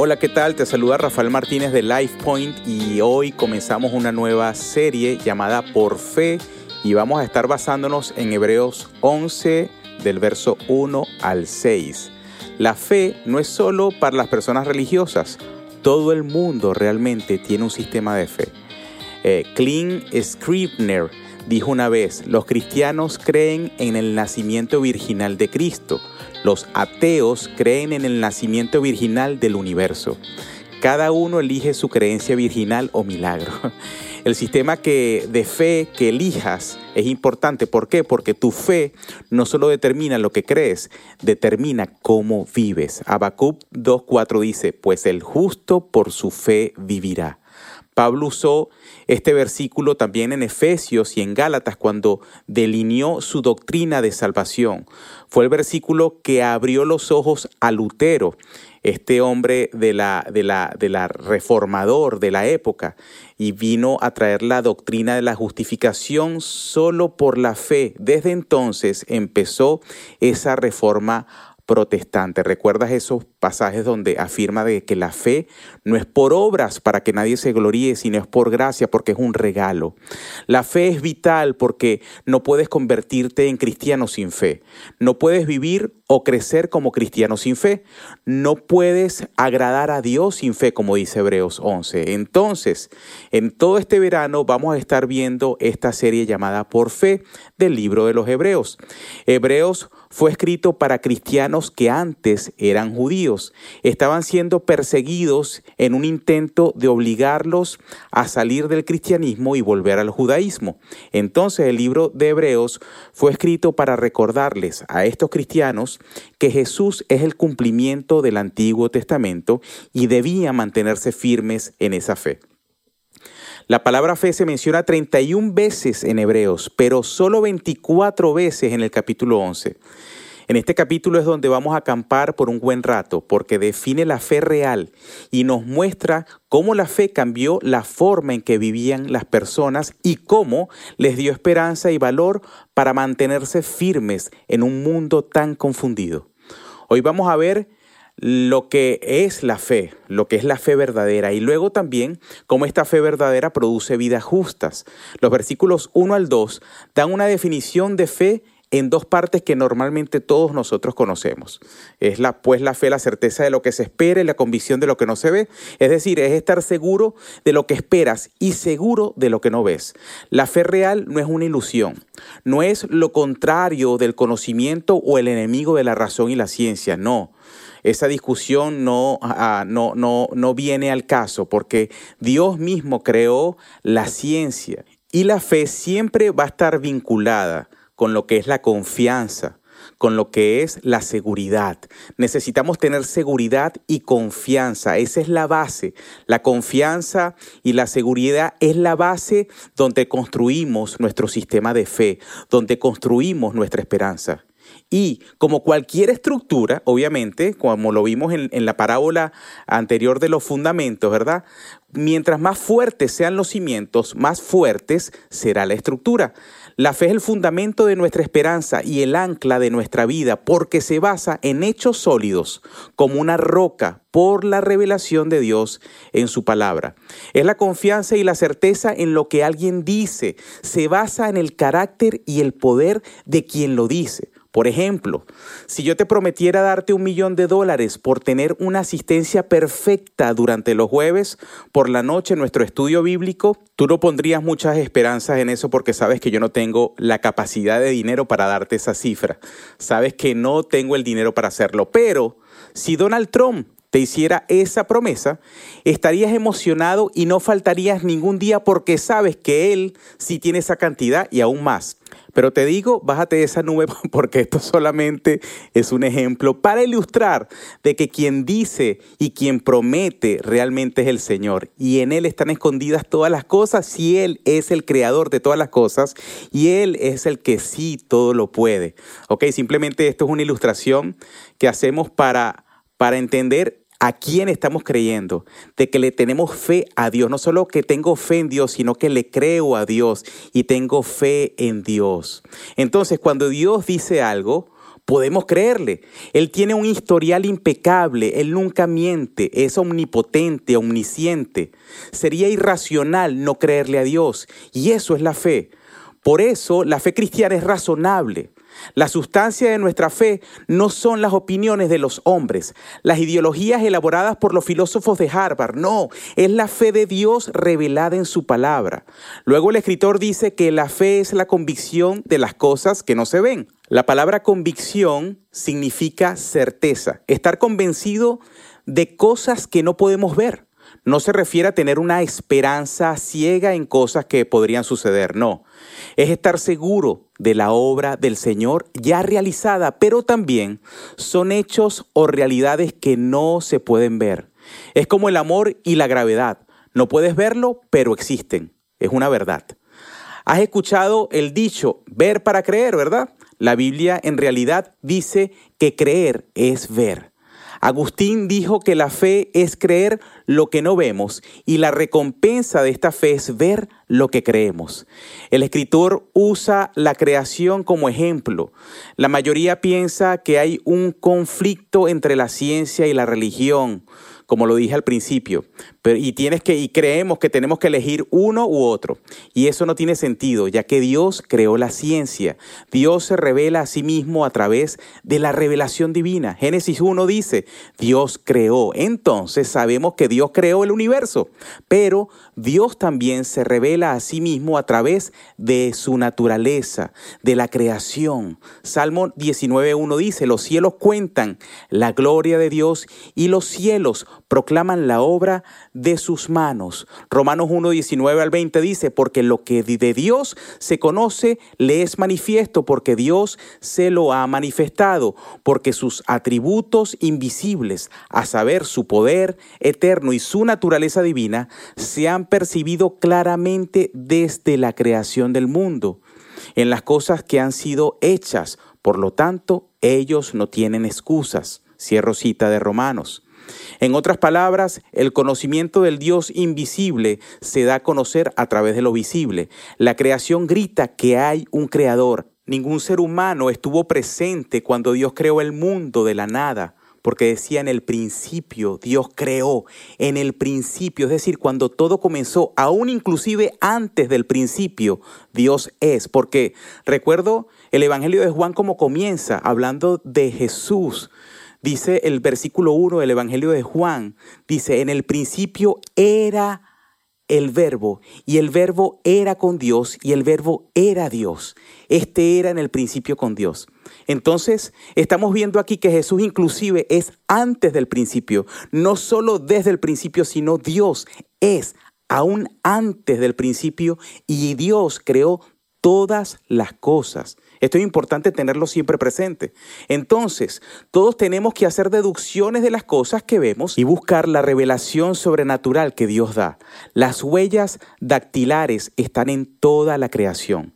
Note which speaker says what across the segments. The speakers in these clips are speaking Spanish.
Speaker 1: Hola, ¿qué tal? Te saluda Rafael Martínez de LifePoint y hoy comenzamos una nueva serie llamada Por Fe y vamos a estar basándonos en Hebreos 11 del verso 1 al 6. La fe no es solo para las personas religiosas, todo el mundo realmente tiene un sistema de fe. Eh, Clint Scribner dijo una vez, los cristianos creen en el nacimiento virginal de Cristo los ateos creen en el nacimiento virginal del universo. Cada uno elige su creencia virginal o milagro. El sistema que, de fe que elijas es importante. ¿Por qué? Porque tu fe no solo determina lo que crees, determina cómo vives. Habacuc 2.4 dice, pues el justo por su fe vivirá. Pablo usó este versículo también en Efesios y en Gálatas cuando delineó su doctrina de salvación. Fue el versículo que abrió los ojos a Lutero, este hombre de la, de la, de la reformador de la época, y vino a traer la doctrina de la justificación solo por la fe. Desde entonces empezó esa reforma protestante. ¿Recuerdas esos pasajes donde afirma de que la fe no es por obras para que nadie se gloríe, sino es por gracia porque es un regalo? La fe es vital porque no puedes convertirte en cristiano sin fe. No puedes vivir o crecer como cristiano sin fe. No puedes agradar a Dios sin fe, como dice Hebreos 11. Entonces, en todo este verano vamos a estar viendo esta serie llamada Por Fe del libro de los Hebreos. Hebreos fue escrito para cristianos que antes eran judíos. Estaban siendo perseguidos en un intento de obligarlos a salir del cristianismo y volver al judaísmo. Entonces el libro de Hebreos fue escrito para recordarles a estos cristianos que Jesús es el cumplimiento del Antiguo Testamento y debían mantenerse firmes en esa fe. La palabra fe se menciona 31 veces en Hebreos, pero solo 24 veces en el capítulo 11. En este capítulo es donde vamos a acampar por un buen rato, porque define la fe real y nos muestra cómo la fe cambió la forma en que vivían las personas y cómo les dio esperanza y valor para mantenerse firmes en un mundo tan confundido. Hoy vamos a ver lo que es la fe, lo que es la fe verdadera y luego también cómo esta fe verdadera produce vidas justas. Los versículos 1 al 2 dan una definición de fe en dos partes que normalmente todos nosotros conocemos. Es la, pues la fe, la certeza de lo que se espera y la convicción de lo que no se ve. Es decir, es estar seguro de lo que esperas y seguro de lo que no ves. La fe real no es una ilusión, no es lo contrario del conocimiento o el enemigo de la razón y la ciencia, no esa discusión no, no, no, no viene al caso porque Dios mismo creó la ciencia y la fe siempre va a estar vinculada con lo que es la confianza, con lo que es la seguridad. Necesitamos tener seguridad y confianza. Esa es la base. La confianza y la seguridad es la base donde construimos nuestro sistema de fe, donde construimos nuestra esperanza. Y como cualquier estructura, obviamente, como lo vimos en, la parábola anterior de los fundamentos, ¿verdad? Mientras más fuertes sean los cimientos, más fuertes será la estructura. La fe es el fundamento de nuestra esperanza y el ancla de nuestra vida porque se basa en hechos sólidos, como una roca por la revelación de Dios en su palabra. Es la confianza y la certeza en lo que alguien dice. Se basa en el carácter y el poder de quien lo dice. Por ejemplo, si yo te prometiera darte un millón de dólares por tener una asistencia perfecta durante los jueves por la noche en nuestro estudio bíblico, tú no pondrías muchas esperanzas en eso porque sabes que yo no tengo la capacidad de dinero para darte esa cifra. Sabes que no tengo el dinero para hacerlo. Pero si Donald Trump te hiciera esa promesa, estarías emocionado y no faltarías ningún día porque sabes que Él sí tiene esa cantidad y aún más. Pero te digo, bájate de esa nube porque esto solamente es un ejemplo para ilustrar de que quien dice y quien promete realmente es el Señor. Y en Él están escondidas todas las cosas y Él es el creador de todas las cosas y Él es el que sí todo lo puede. Ok, simplemente esto es una ilustración que hacemos para, para entender a quién estamos creyendo, de que le tenemos fe a Dios. No solo que tengo fe en Dios, sino que le creo a Dios y tengo fe en Dios. Entonces, cuando Dios dice algo, podemos creerle. Él tiene un historial impecable, Él nunca miente, es omnipotente, omnisciente. Sería irracional no creerle a Dios, y eso es la fe. Por eso la fe cristiana es razonable. La sustancia de nuestra fe no son las opiniones de los hombres, las ideologías elaboradas por los filósofos de Harvard, no, es la fe de Dios revelada en su palabra. Luego el escritor dice que la fe es la convicción de las cosas que no se ven. La palabra convicción significa certeza, estar convencido de cosas que no podemos ver. No se refiere a tener una esperanza ciega en cosas que podrían suceder, no es estar seguro de la obra del Señor ya realizada, pero también son hechos o realidades que no se pueden ver. Es como el amor y la gravedad. No puedes verlo, pero existen. Es una verdad. Has escuchado el dicho, ver para creer, ¿verdad? La Biblia en realidad dice que creer es ver. Agustín dijo que la fe es creer lo que no vemos y la recompensa de esta fe es ver lo que creemos. El escritor usa la creación como ejemplo. La mayoría piensa que hay un conflicto entre la ciencia y la religión como lo dije al principio, pero, y tienes que y creemos que tenemos que elegir uno u otro, y eso no tiene sentido, ya que Dios creó la ciencia. Dios se revela a sí mismo a través de la revelación divina. Génesis 1 dice, Dios creó. Entonces sabemos que Dios creó el universo, pero Dios también se revela a sí mismo a través de su naturaleza, de la creación. Salmo 19.1 dice, los cielos cuentan la gloria de Dios y los cielos proclaman la obra sus manos. Romanos 1, 19 al 20 dice, porque lo que de Dios se conoce le es manifiesto, porque Dios se lo ha manifestado, porque sus atributos invisibles, a saber, su poder eterno y su naturaleza divina, se han percibido claramente desde la creación del mundo, en las cosas que han sido hechas. Por lo tanto, ellos no tienen excusas. Cierro cita de Romanos. En otras palabras, el conocimiento del Dios invisible se da a conocer a través de lo visible. La creación grita que hay un creador. Ningún ser humano estuvo presente cuando Dios creó el mundo de la nada porque decía en el principio, Dios creó, en el principio, es decir, cuando todo comenzó, aún inclusive antes del principio, Dios es, porque recuerdo el Evangelio de Juan como comienza, hablando de Jesús, Dice el versículo 1 del Evangelio de Juan, dice, en el principio era el verbo y el verbo era con Dios y el verbo era Dios. Este era en el principio con Dios. Entonces, estamos viendo aquí que Jesús inclusive es antes del principio, no solo desde el principio, sino Dios es aún antes del principio y Dios creó todas las cosas. Esto es importante tenerlo siempre presente. Entonces, todos tenemos que hacer deducciones de las cosas que vemos y buscar la revelación sobrenatural que Dios da. Las huellas dactilares están en toda la creación.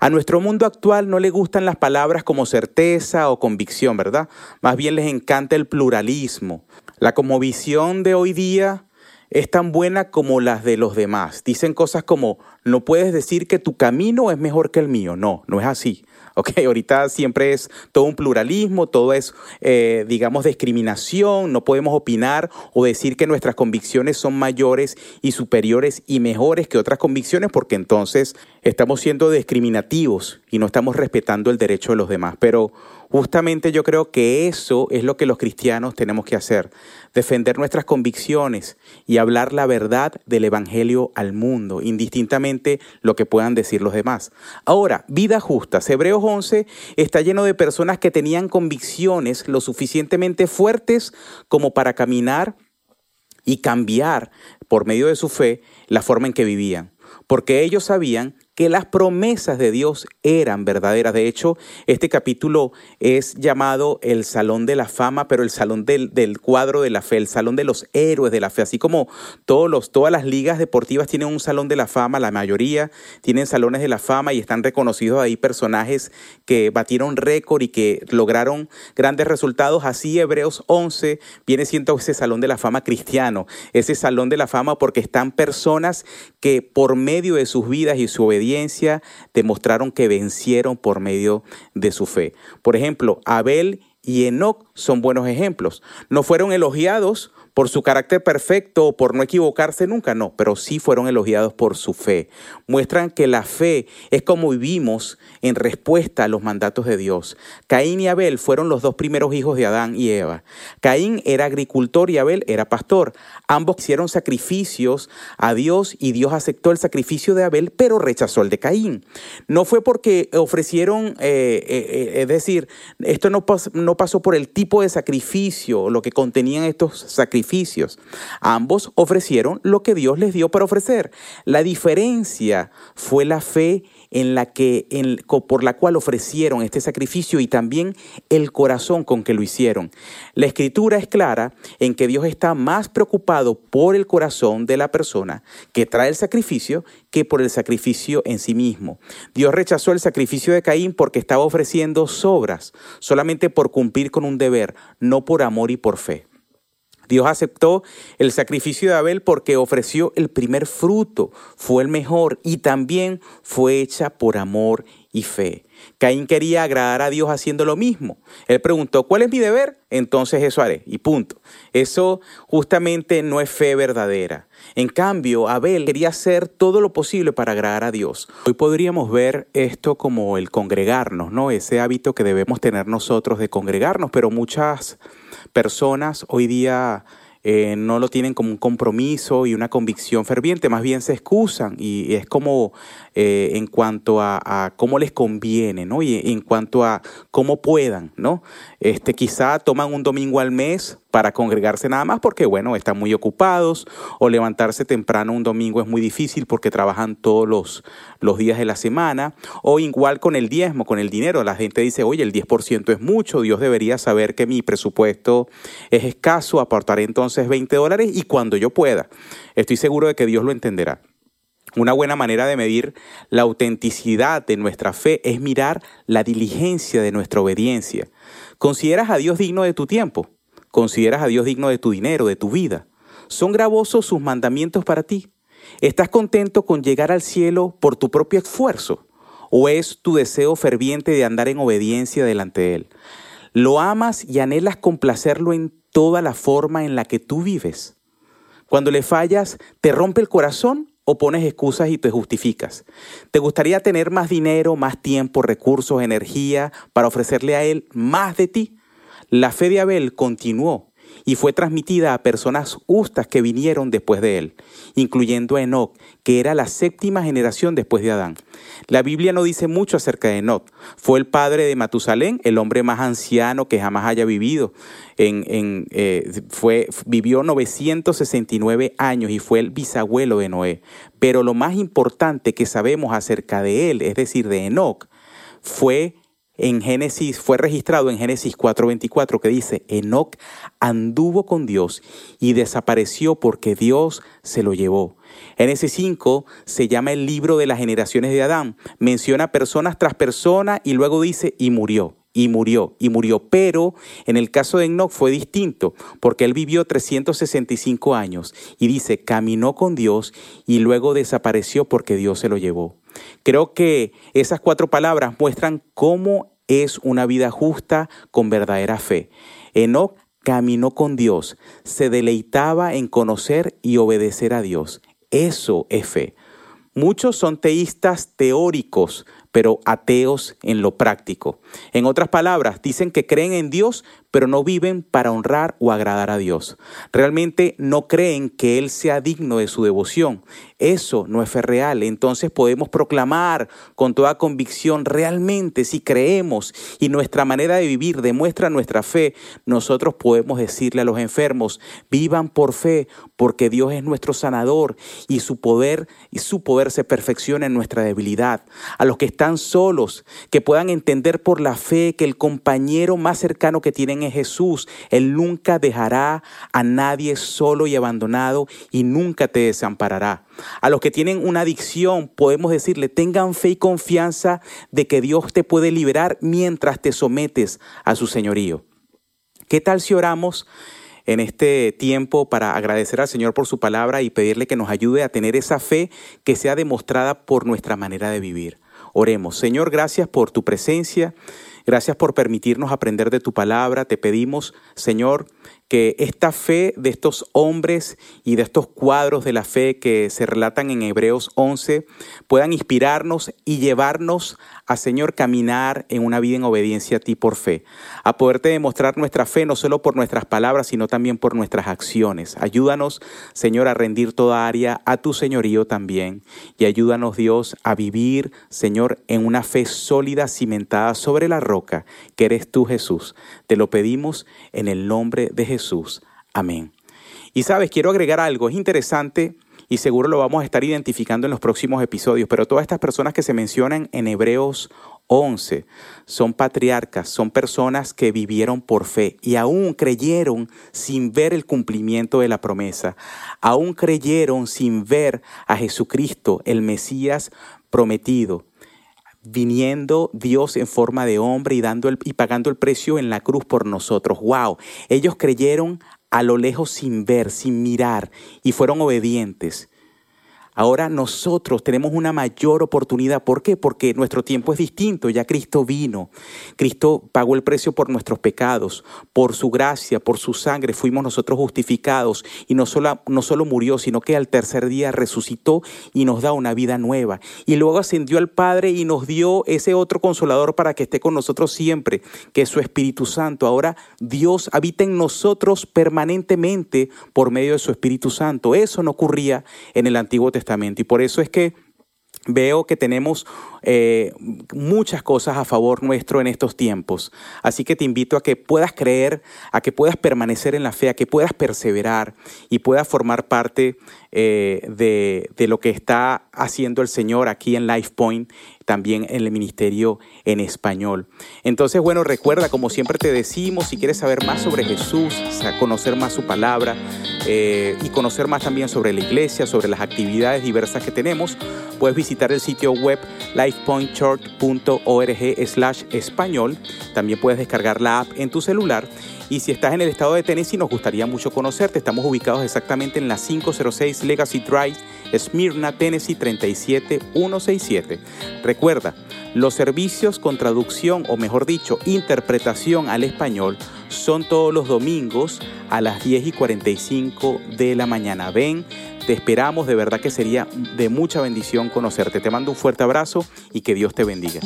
Speaker 1: A nuestro mundo actual no le gustan las palabras como certeza o convicción, ¿verdad? Más bien les encanta el pluralismo. La visión de hoy día es tan buena como las de los demás. Dicen cosas como, no puedes decir que tu camino es mejor que el mío. No, no es así. ¿Ok? Ahorita siempre es todo un pluralismo, todo es, eh, digamos, discriminación, no podemos opinar o decir que nuestras convicciones son mayores y superiores y mejores que otras convicciones porque entonces estamos siendo discriminativos y no estamos respetando el derecho de los demás. Pero justamente yo creo que eso es lo que los cristianos tenemos que hacer, defender nuestras convicciones y hablar la verdad del Evangelio al mundo, indistintamente lo que puedan decir los demás. Ahora, vida justa. Hebreos 11 está lleno de personas que tenían convicciones lo suficientemente fuertes como para caminar y cambiar por medio de su fe la forma en que vivían, porque ellos sabían que las promesas de Dios eran verdaderas. De hecho, este capítulo es llamado el Salón de la Fama, pero el Salón del, del, cuadro de la fe, el Salón de los héroes de la fe. Así como todos los, todas las ligas deportivas tienen un Salón de la Fama, la mayoría tienen salones de la fama y están reconocidos ahí personajes que batieron récord y que lograron grandes resultados. Así Hebreos 11 viene siendo ese Salón de la Fama cristiano, ese Salón de la Fama porque están personas que por medio de sus vidas y su obediencia, obediencia demostraron que vencieron por medio de su fe. Por ejemplo, Abel y Enoch son buenos ejemplos. No fueron elogiados por su carácter perfecto por no equivocarse nunca, no, pero sí fueron elogiados por su fe. Muestran que la fe es como vivimos en respuesta a los mandatos de Dios. Caín y Abel fueron los dos primeros hijos de Adán y Eva. Caín era agricultor y Abel era pastor. Ambos hicieron sacrificios a Dios y Dios aceptó el sacrificio de Abel, pero rechazó el de Caín. No fue porque ofrecieron, eh, eh, eh, es decir, esto no, no pasó por el tipo de sacrificio, lo que contenían estos sacrificios Ambos ofrecieron lo que Dios les dio para ofrecer. La diferencia fue la fe en la que, por la cual ofrecieron este sacrificio y también el corazón con que lo hicieron. La escritura es clara en que Dios está más preocupado por el corazón de la persona que trae el sacrificio que por el sacrificio en sí mismo. Dios rechazó el sacrificio de Caín porque estaba ofreciendo sobras, solamente por cumplir con un deber, no por amor y por fe. Dios aceptó el sacrificio de Abel porque ofreció el primer fruto, fue el mejor y también fue hecha por amor y fe. Caín quería agradar a Dios haciendo lo mismo. Él preguntó, ¿cuál es mi deber? Entonces eso haré. Y punto. Eso justamente no es fe verdadera. En cambio, Abel quería hacer todo lo posible para agradar a Dios. Hoy podríamos ver esto como el congregarnos, ¿no? Ese hábito que debemos tener nosotros de congregarnos, pero muchas personas hoy día eh, no lo tienen como un compromiso y una convicción ferviente, más bien se excusan y es como eh, en cuanto a, cómo les conviene, ¿no? Y en cuanto a cómo puedan, ¿no? Este, quizá toman un domingo al mes para congregarse nada más porque, bueno, están muy ocupados o levantarse temprano un domingo es muy difícil porque trabajan todos los, los días de la semana o igual con el diezmo, con el dinero. La gente dice, oye, el 10% es mucho, Dios debería saber que mi presupuesto es escaso, aportaré entonces 20 dólares y cuando yo pueda. Estoy seguro de que Dios lo entenderá. Una buena manera de medir la autenticidad de nuestra fe es mirar la diligencia de nuestra obediencia. ¿Consideras a Dios digno de tu tiempo? ¿Consideras a Dios digno de tu dinero, de tu vida? ¿Son gravosos sus mandamientos para ti? ¿Estás contento con llegar al cielo por tu propio esfuerzo? ¿O es tu deseo ferviente de andar en obediencia delante de Él? ¿Lo amas y anhelas complacerlo en toda la forma en la que tú vives? Cuando le fallas, ¿te rompe el corazón o pones excusas y te justificas? ¿Te gustaría tener más dinero, más tiempo, recursos, energía para ofrecerle a Él más de ti? La fe de Abel continuó y fue transmitida a personas justas que vinieron después de él, incluyendo a Enoch, que era la séptima generación después de Adán. La Biblia no dice mucho acerca de Enoch. Fue el padre de Matusalén, el hombre más anciano que jamás haya vivido. En, eh, fue, vivió 969 años y fue el bisabuelo de Noé. Pero lo más importante que sabemos acerca de él, es decir, de Enoch, fue en Génesis, fue registrado en Génesis 4:24 que dice, Enoc anduvo con Dios y desapareció porque Dios se lo llevó. Génesis 5 se llama el libro de las generaciones de Adán. Menciona personas tras persona y luego dice, y murió y murió, y murió. Pero en el caso de Enoch fue distinto, porque él vivió 365 años y dice, caminó con Dios y luego desapareció porque Dios se lo llevó. Creo que esas cuatro palabras muestran cómo es una vida justa con verdadera fe. Enoch caminó con Dios, se deleitaba en conocer y obedecer a Dios. Eso es fe. Muchos son teístas teóricos, pero ateos en lo práctico. En otras palabras, dicen que creen en Dios, pero no viven para honrar o agradar a Dios. Realmente no creen que Él sea digno de su devoción. Eso no es real. Entonces podemos proclamar con toda convicción, realmente si creemos y nuestra manera de vivir demuestra nuestra fe, nosotros podemos decirle a los enfermos, vivan por fe, porque Dios es nuestro sanador y su poder y su poder se perfecciona en nuestra debilidad. A los que están solos, que puedan entender por la fe que el compañero más cercano que tienen es Jesús. Él nunca dejará a nadie solo y abandonado y nunca te desamparará. A los que tienen una adicción podemos decirle, tengan fe y confianza de que Dios te puede liberar mientras te sometes a su señorío. ¿Qué tal si oramos en este tiempo para agradecer al Señor por su palabra y pedirle que nos ayude a tener esa fe que sea demostrada por nuestra manera de vivir. Oremos. Señor, gracias por tu presencia. Gracias por permitirnos aprender de tu palabra. Te pedimos, Señor, que esta fe de estos hombres y de estos cuadros de la fe que se relatan en Hebreos 11 puedan inspirarnos y llevarnos a, Señor, caminar en una vida en obediencia a ti por fe, a poderte demostrar nuestra fe no solo por nuestras palabras, sino también por nuestras acciones. Ayúdanos, Señor, a rendir toda área a tu señorío también y ayúdanos, Dios, a vivir, Señor, en una fe sólida, cimentada sobre la roca, que eres tú, Jesús. Te lo pedimos en el nombre de Jesús. Amén. Y sabes, quiero agregar algo, es interesante y seguro lo vamos a estar identificando en los próximos episodios, pero todas estas personas que se mencionan en Hebreos 11 son patriarcas, son personas que vivieron por fe y aún creyeron sin ver el cumplimiento de la promesa, aún creyeron sin ver a Jesucristo, el Mesías prometido viniendo Dios en forma de hombre y, dando el, y pagando el precio en la cruz por nosotros. ¡Wow! Ellos creyeron a lo lejos sin ver, sin mirar, y fueron obedientes. Ahora nosotros tenemos una mayor oportunidad. ¿Por qué? Porque nuestro tiempo es distinto. Ya Cristo vino. Cristo pagó el precio por nuestros pecados. Por su gracia, por su sangre fuimos nosotros justificados. Y no solo, no solo murió, sino que al tercer día resucitó y nos da una vida nueva. Y luego ascendió al Padre y nos dio ese otro consolador para que esté con nosotros siempre, que es su Espíritu Santo. Ahora Dios habita en nosotros permanentemente por medio de su Espíritu Santo. Eso no ocurría en el Antiguo Testamento y por eso es que veo que tenemos eh, muchas cosas a favor nuestro en estos tiempos. Así que te invito a que puedas creer, a que puedas permanecer en la fe, a que puedas perseverar y puedas formar parte eh, de, de, lo que está haciendo el Señor aquí en Life Point también en el ministerio en español. Entonces, bueno, recuerda, como siempre te decimos, si quieres saber más sobre Jesús, conocer más su palabra eh, y conocer más también sobre la iglesia, sobre las actividades diversas que tenemos, puedes visitar el sitio web lifepointchurch.org slash español. También puedes descargar la app en tu celular y si estás en el estado de Tennessee, nos gustaría mucho conocerte. Estamos ubicados exactamente en la 506 Legacy Drive, Smyrna, Tennessee 37167. Recuerda, los servicios con traducción, o mejor dicho, interpretación al español, son todos los domingos a las 10 y 45 de la mañana. Ven, te esperamos, de verdad que sería de mucha bendición conocerte. Te mando un fuerte abrazo y que Dios te bendiga.